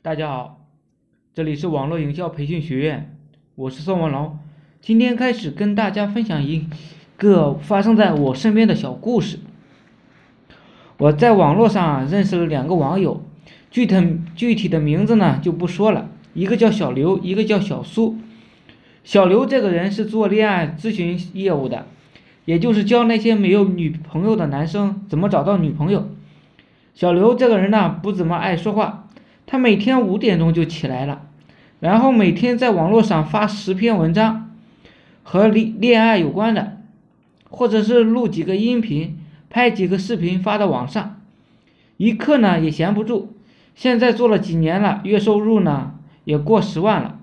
大家好，这里是网络营销培训学院，我是宋文龙。今天开始跟大家分享一个发生在我身边的小故事。我在网络上认识了两个网友，具体具体的名字呢就不说了，一个叫小刘，一个叫小苏。小刘这个人是做恋爱咨询业务的，也就是教那些没有女朋友的男生怎么找到女朋友。小刘这个人呢不怎么爱说话。他每天五点钟就起来了，然后每天在网络上发十篇文章，和恋恋爱有关的，或者是录几个音频，拍几个视频发到网上，一刻呢也闲不住。现在做了几年了，月收入呢也过十万了。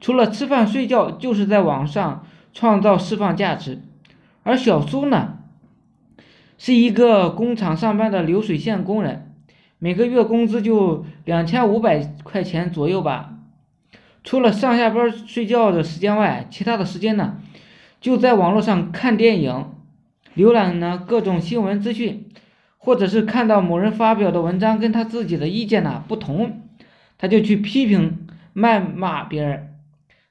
除了吃饭睡觉，就是在网上创造释放价值。而小苏呢，是一个工厂上班的流水线工人。每个月工资就两千五百块钱左右吧，除了上下班睡觉的时间外，其他的时间呢，就在网络上看电影，浏览呢各种新闻资讯，或者是看到某人发表的文章跟他自己的意见呢不同，他就去批评谩骂别人，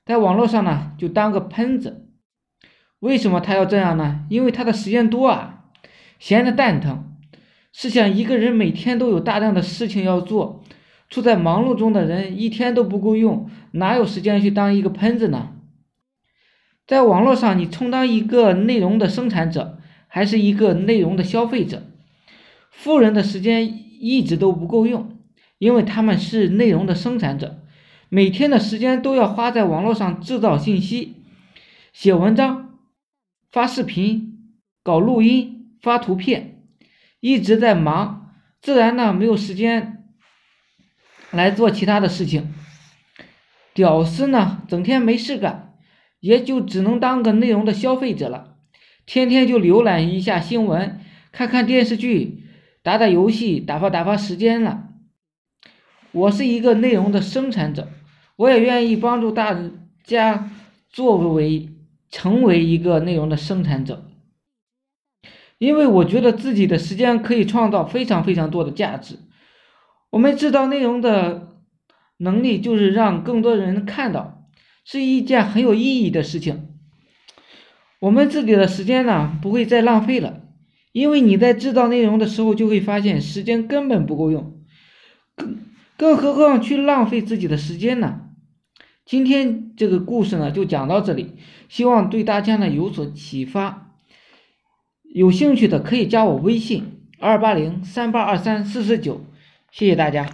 在网络上呢就当个喷子。为什么他要这样呢？因为他的时间多啊，闲的蛋疼。试想，一个人每天都有大量的事情要做，处在忙碌中的人一天都不够用，哪有时间去当一个喷子呢？在网络上，你充当一个内容的生产者，还是一个内容的消费者？富人的时间一直都不够用，因为他们是内容的生产者，每天的时间都要花在网络上制造信息、写文章、发视频、搞录音、发图片。一直在忙，自然呢没有时间来做其他的事情。屌丝呢整天没事干，也就只能当个内容的消费者了，天天就浏览一下新闻，看看电视剧，打打游戏，打发打发时间了。我是一个内容的生产者，我也愿意帮助大家作为成为一个内容的生产者。因为我觉得自己的时间可以创造非常非常多的价值。我们制造内容的能力就是让更多人看到，是一件很有意义的事情。我们自己的时间呢不会再浪费了，因为你在制造内容的时候就会发现时间根本不够用，更更何况去浪费自己的时间呢？今天这个故事呢就讲到这里，希望对大家呢有所启发。有兴趣的可以加我微信二八零三八二三四四九，谢谢大家。